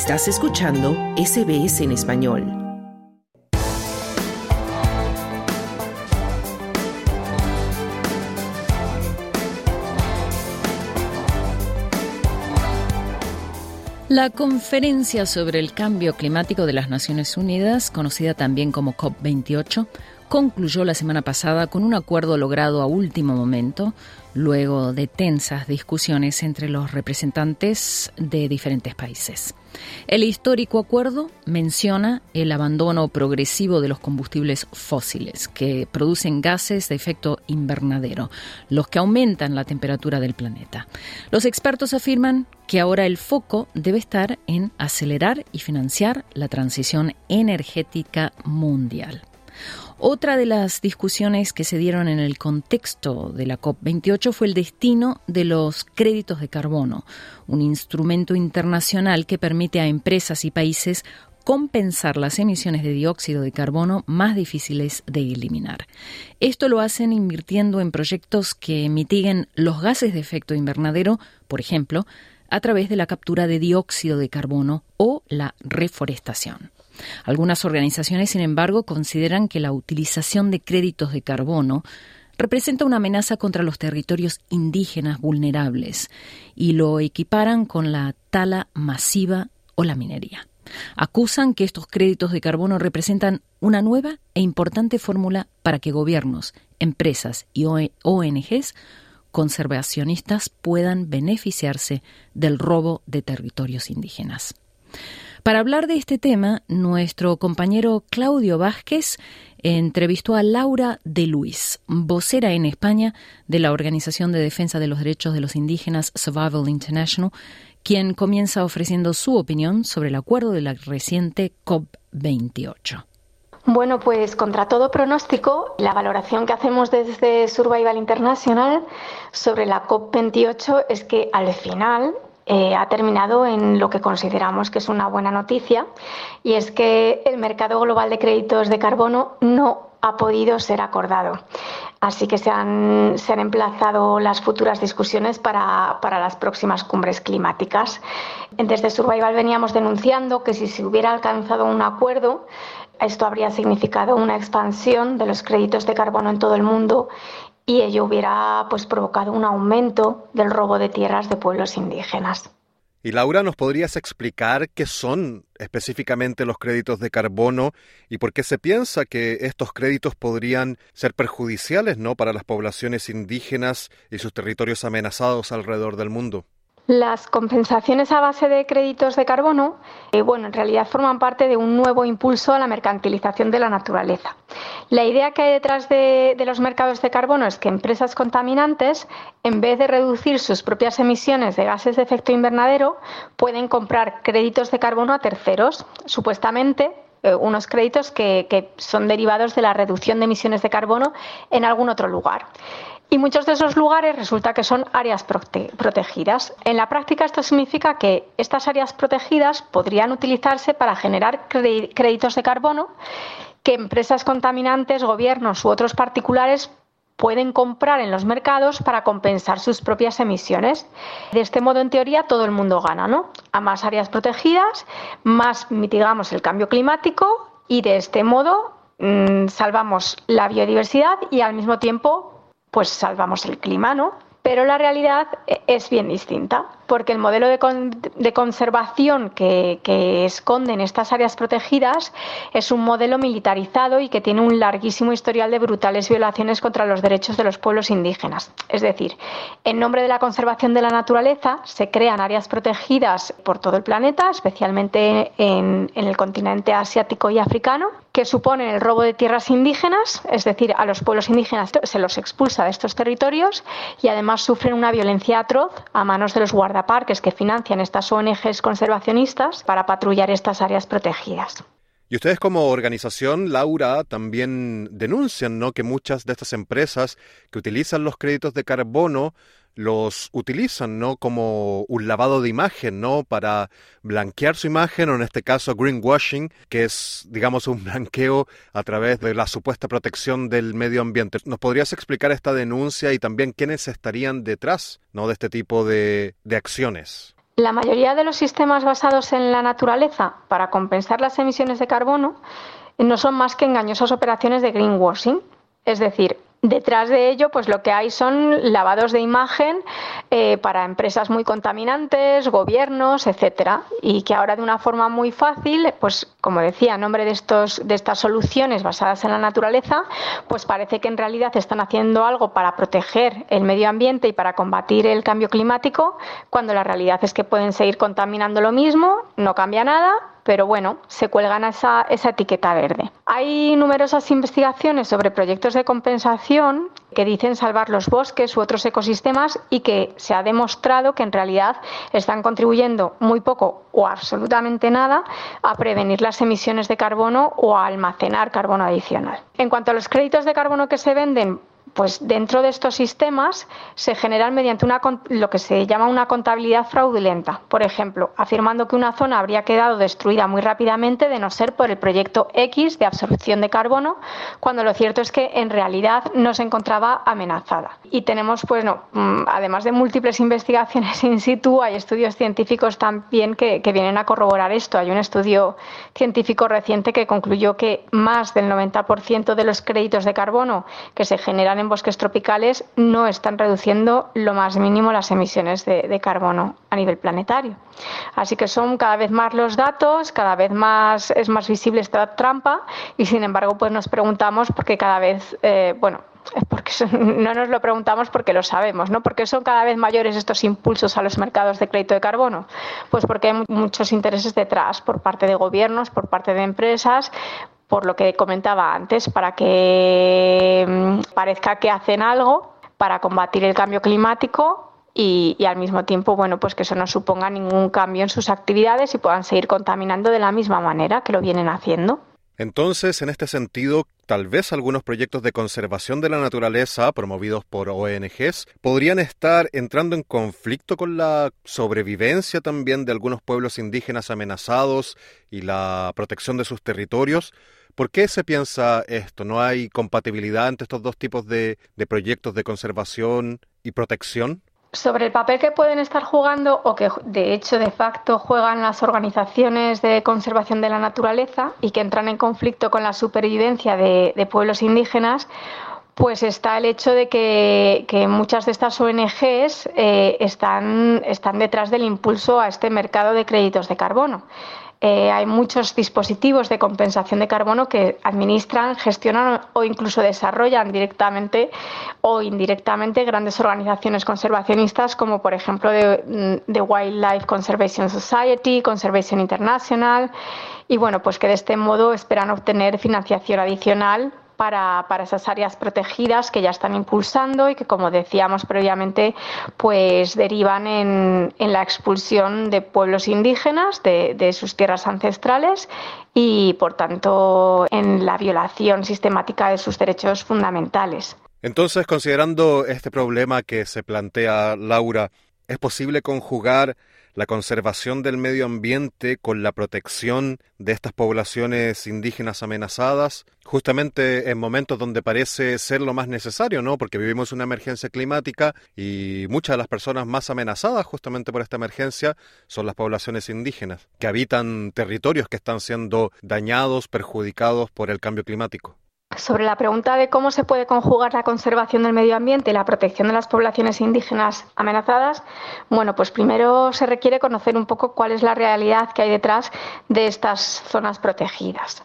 Estás escuchando SBS en español. La conferencia sobre el cambio climático de las Naciones Unidas, conocida también como COP28, concluyó la semana pasada con un acuerdo logrado a último momento, luego de tensas discusiones entre los representantes de diferentes países. El histórico acuerdo menciona el abandono progresivo de los combustibles fósiles, que producen gases de efecto invernadero, los que aumentan la temperatura del planeta. Los expertos afirman que ahora el foco debe estar en acelerar y financiar la transición energética mundial. Otra de las discusiones que se dieron en el contexto de la COP28 fue el destino de los créditos de carbono, un instrumento internacional que permite a empresas y países compensar las emisiones de dióxido de carbono más difíciles de eliminar. Esto lo hacen invirtiendo en proyectos que mitiguen los gases de efecto invernadero, por ejemplo, a través de la captura de dióxido de carbono o la reforestación. Algunas organizaciones, sin embargo, consideran que la utilización de créditos de carbono representa una amenaza contra los territorios indígenas vulnerables y lo equiparan con la tala masiva o la minería. Acusan que estos créditos de carbono representan una nueva e importante fórmula para que gobiernos, empresas y ONGs conservacionistas puedan beneficiarse del robo de territorios indígenas. Para hablar de este tema, nuestro compañero Claudio Vázquez entrevistó a Laura de Luis, vocera en España de la Organización de Defensa de los Derechos de los Indígenas Survival International, quien comienza ofreciendo su opinión sobre el acuerdo de la reciente COP28. Bueno, pues contra todo pronóstico, la valoración que hacemos desde Survival International sobre la COP28 es que al final eh, ha terminado en lo que consideramos que es una buena noticia y es que el mercado global de créditos de carbono no ha podido ser acordado. Así que se han, emplazado las futuras discusiones para, para, las próximas cumbres climáticas. Desde Survival veníamos denunciando que si se hubiera alcanzado un acuerdo, esto habría significado una expansión de los créditos de carbono en todo el mundo y ello hubiera pues provocado un aumento del robo de tierras de pueblos indígenas. Y Laura, ¿nos podrías explicar qué son específicamente los créditos de carbono y por qué se piensa que estos créditos podrían ser perjudiciales ¿no? para las poblaciones indígenas y sus territorios amenazados alrededor del mundo? Las compensaciones a base de créditos de carbono, eh, bueno, en realidad forman parte de un nuevo impulso a la mercantilización de la naturaleza. La idea que hay detrás de, de, los mercados de carbono es que empresas contaminantes, en vez de reducir sus propias emisiones de gases de efecto invernadero, pueden comprar créditos de carbono a terceros, supuestamente eh, unos créditos que, son derivados de la reducción de emisiones de carbono en algún otro lugar. Y muchos de esos lugares resulta que son áreas prote protegidas. En la práctica esto significa que estas áreas protegidas podrían utilizarse para generar créditos de carbono que empresas contaminantes, gobiernos u otros particulares pueden comprar en los mercados para compensar sus propias emisiones. De este modo, en teoría, todo el mundo gana, ¿no? A más áreas protegidas, más mitigamos el cambio climático y de este modo mmm, salvamos la biodiversidad y al mismo tiempo pues salvamos el clima, ¿no? Pero la realidad e, es bien distinta, porque el modelo de, con, de conservación que, esconden estas áreas protegidas es un modelo militarizado y que tiene un larguísimo historial de brutales violaciones contra los derechos de los pueblos indígenas. Es decir, en nombre de la conservación de la naturaleza se crean áreas protegidas por todo el planeta, especialmente en, en el continente asiático y africano, que suponen el robo de tierras indígenas, es decir, a los pueblos indígenas se los expulsa de estos territorios y además sufren una violencia atroz a manos de los guardaparques que financian estas ONGs conservacionistas para patrullar estas áreas protegidas. Y ustedes como organización, Laura, también denuncian ¿no? que muchas de estas empresas que utilizan los créditos de carbono los utilizan ¿no? como un lavado de imagen, ¿no? Para blanquear su imagen, o en este caso greenwashing, que es, digamos, un blanqueo a través de la supuesta protección del medio ambiente. ¿Nos podrías explicar esta denuncia y también quiénes estarían detrás ¿no? de este tipo de, de acciones? La mayoría de los sistemas basados en la naturaleza para compensar las emisiones de carbono no son más que engañosas operaciones de greenwashing, es decir, Detrás de ello, pues lo que hay son lavados de imagen eh, para empresas muy contaminantes, gobiernos, etcétera, y que ahora de una forma muy fácil, pues como decía, en nombre de estos de estas soluciones basadas en la naturaleza, pues parece que en realidad están haciendo algo para proteger el medio ambiente y para combatir el cambio climático, cuando la realidad es que pueden seguir contaminando lo mismo, no cambia nada pero bueno, se cuelgan esa, esa etiqueta verde. Hay numerosas investigaciones sobre proyectos de compensación que dicen salvar los bosques u otros ecosistemas y que se ha demostrado que en realidad están contribuyendo muy poco o absolutamente nada a prevenir las emisiones de carbono o a almacenar carbono adicional. En cuanto a los créditos de carbono que se venden, pues dentro de estos sistemas se generan mediante una, lo que se llama una contabilidad fraudulenta. Por ejemplo, afirmando que una zona habría quedado destruida muy rápidamente de no ser por el proyecto X de absorción de carbono, cuando lo cierto es que en realidad no se encontraba amenazada. Y tenemos, pues no, mm, además de múltiples investigaciones in situ, hay estudios científicos también que, que vienen a corroborar esto. Hay un estudio científico reciente que concluyó que más del 90% de los créditos de carbono que se generan en bosques tropicales no están reduciendo lo más mínimo las emisiones de, carbono a nivel planetario. Así que son cada vez más los datos, cada vez más es más visible esta trampa y sin embargo pues nos preguntamos porque cada vez, eh, bueno, porque no nos lo preguntamos porque lo sabemos, ¿no? Porque son cada vez mayores estos impulsos a los mercados de crédito de carbono? Pues porque hay muchos intereses detrás por parte de gobiernos, por parte de empresas, por lo que comentaba antes, para que mm, parezca que hacen algo para combatir el cambio climático y, al mismo tiempo, bueno, pues que eso no suponga ningún cambio en sus actividades y puedan seguir contaminando de la misma manera que lo vienen haciendo. Entonces, en este sentido, tal vez algunos proyectos de conservación de la naturaleza promovidos por ONGs podrían estar entrando en conflicto con la sobrevivencia también de algunos pueblos indígenas amenazados y la protección de sus territorios. ¿Por qué se piensa esto? ¿No hay compatibilidad entre estos dos tipos de, proyectos de conservación y protección? Sobre el papel que pueden estar jugando o que de hecho de facto juegan las organizaciones de conservación de la naturaleza y que entran en conflicto con la supervivencia de, pueblos indígenas, pues está el hecho de que, muchas de estas ONGs eh, están, están detrás del impulso a este mercado de créditos de carbono. Eh, hay muchos dispositivos de compensación de carbono que administran, gestionan o incluso desarrollan directamente o indirectamente grandes organizaciones conservacionistas como por ejemplo de, mm, Wildlife Conservation Society, Conservation International. Y bueno, pues que de este modo esperan obtener financiación adicional para, para, esas áreas protegidas que ya están impulsando y que, como decíamos previamente, pues derivan en, en la expulsión de pueblos indígenas de, de sus tierras ancestrales y, por tanto, en la violación sistemática de sus derechos fundamentales. Entonces, considerando este problema que se plantea Laura, ¿es posible conjugar la conservación del medio ambiente con la protección de estas poblaciones indígenas amenazadas, justamente en momentos donde parece ser lo más necesario, ¿no? Porque vivimos una emergencia climática y muchas de las personas más amenazadas justamente por esta emergencia son las poblaciones indígenas, que habitan territorios que están siendo dañados, perjudicados por el cambio climático. Sobre la pregunta de cómo se puede conjugar la conservación del medio ambiente y la protección de las poblaciones indígenas amenazadas, bueno, pues primero se requiere conocer un poco cuál es la realidad que hay detrás de estas zonas protegidas.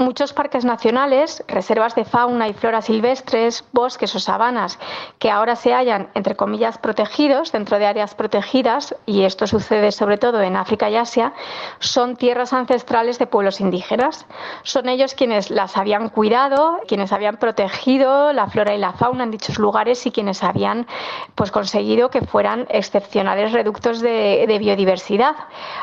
Muchos parques nacionales, reservas de fauna y flora silvestres, bosques o sabanas que ahora se hallan, entre comillas, protegidos dentro de áreas protegidas, y esto sucede sobre todo en África y Asia, son tierras ancestrales de pueblos indígenas. Son ellos quienes las habían cuidado, quienes habían protegido la flora y la fauna en dichos lugares y quienes habían pues, conseguido que fueran excepcionales reductos de, de biodiversidad.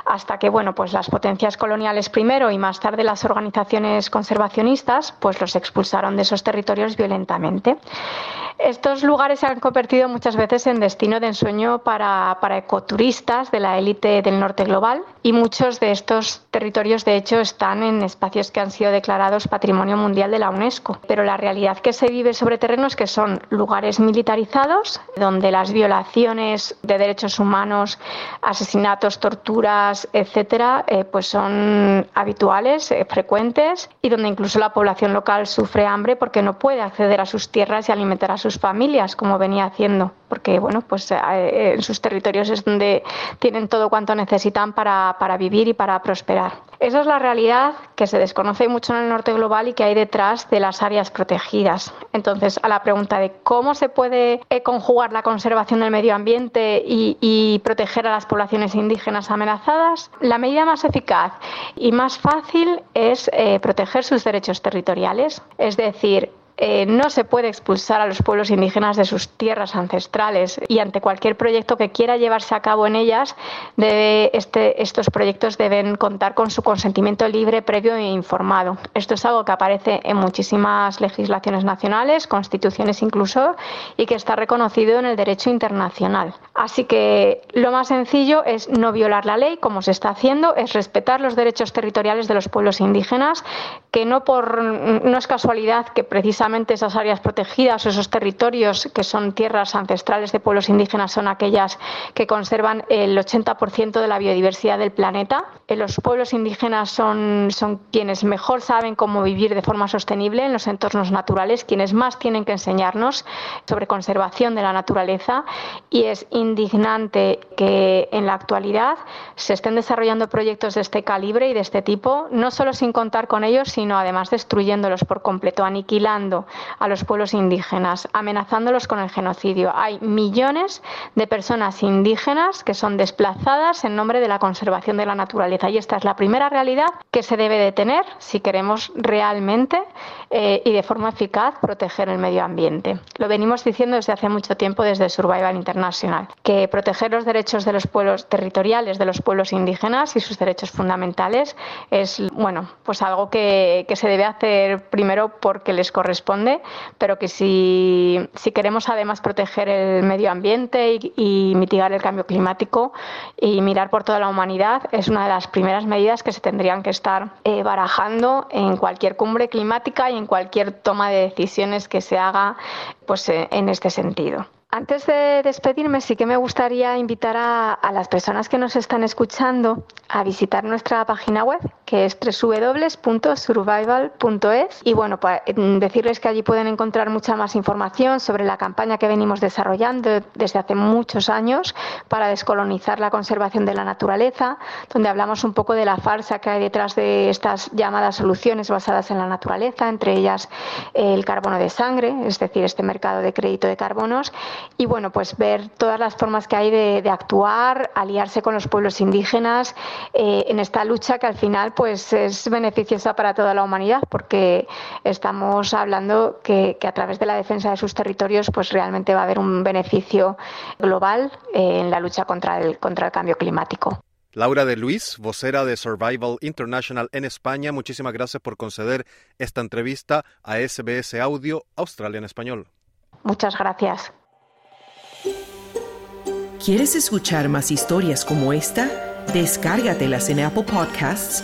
Hasta que bueno, pues las potencias coloniales primero y más tarde las organizaciones conservacionistas pues los expulsaron de esos territorios violentamente. Estos lugares se han convertido muchas veces en destino de ensueño para, para ecoturistas de la élite del norte global y muchos de estos territorios de hecho están en espacios que han sido declarados Patrimonio Mundial de la UNESCO. Pero la realidad que se vive sobre terrenos que son lugares militarizados donde las violaciones de derechos humanos, asesinatos, torturas, etcétera, eh, pues son habituales, eh, frecuentes y donde incluso la población local sufre hambre porque no puede acceder a sus tierras y alimentar a sus familias como venía haciendo, porque bueno, pues eh, en sus territorios es donde tienen todo cuanto necesitan para, para vivir y para prosperar. Esa es la realidad que se desconoce mucho en el norte global y que hay detrás de las áreas protegidas. Entonces, a la pregunta de cómo se puede eh, conjugar la conservación del medio ambiente y, proteger a las poblaciones indígenas amenazadas, la medida más eficaz y más fácil es eh, proteger sus derechos territoriales. Es decir, eh, no se puede expulsar a los pueblos indígenas de sus tierras ancestrales y ante cualquier proyecto que quiera llevarse a cabo en ellas, este, estos proyectos deben contar con su consentimiento libre, previo e informado. Esto es algo que aparece en muchísimas legislaciones nacionales, constituciones incluso, y que está reconocido en el derecho internacional. Así que lo más sencillo es no violar la ley, como se está haciendo, es respetar los derechos territoriales de los pueblos indígenas, que no, por, no es casualidad que precisamente esas áreas protegidas, esos territorios que son tierras ancestrales de pueblos indígenas, son aquellas que conservan el 80% de la biodiversidad del planeta. Eh, los pueblos indígenas son, son quienes mejor saben cómo vivir de forma sostenible en los entornos naturales, quienes más tienen que enseñarnos sobre conservación de la naturaleza y es indignante que en la actualidad se estén desarrollando proyectos de este calibre y de este tipo, no solo sin contar con ellos, sino además destruyéndolos por completo, aniquilando a los pueblos indígenas, amenazándolos con el genocidio. Hay millones de personas indígenas que son desplazadas en nombre de la conservación de la naturaleza y esta es la primera realidad que se debe de tener si queremos realmente eh, y de forma eficaz proteger el medio ambiente. Lo venimos diciendo desde hace mucho tiempo desde Survival International, que proteger los derechos de los pueblos territoriales de los pueblos indígenas y sus derechos fundamentales es bueno pues algo que, que se debe hacer primero porque les corresponde pero que si, queremos además proteger el medio ambiente y, mitigar el cambio climático y mirar por toda la humanidad, es una de las primeras medidas que se tendrían que estar eh, barajando en cualquier cumbre climática y en cualquier toma de decisiones que se haga pues, eh, en este sentido. Antes de despedirme, sí que me gustaría invitar a, las personas que nos están escuchando a visitar nuestra página web, que es www.survival.es. Y bueno, para mm, decirles que allí pueden encontrar mucha más información sobre la campaña que venimos desarrollando desde hace muchos años para descolonizar la conservación de la naturaleza, donde hablamos un poco de la farsa que hay detrás de estas llamadas soluciones basadas en la naturaleza, entre ellas el carbono de sangre, es decir, este mercado de crédito de carbonos y bueno, pues ver todas las formas que hay de, actuar, aliarse con los pueblos indígenas eh, en esta lucha que al final pues es beneficiosa para toda la humanidad porque estamos hablando que, a través de la defensa de sus territorios pues realmente va a haber un beneficio global eh, en la lucha contra el, contra el cambio climático. Laura de Luis, vocera de Survival International en España, muchísimas gracias por conceder esta entrevista a SBS Audio Australia en Español. Muchas gracias. ¿Quieres escuchar más historias como esta? Descárgatelas en Apple Podcasts,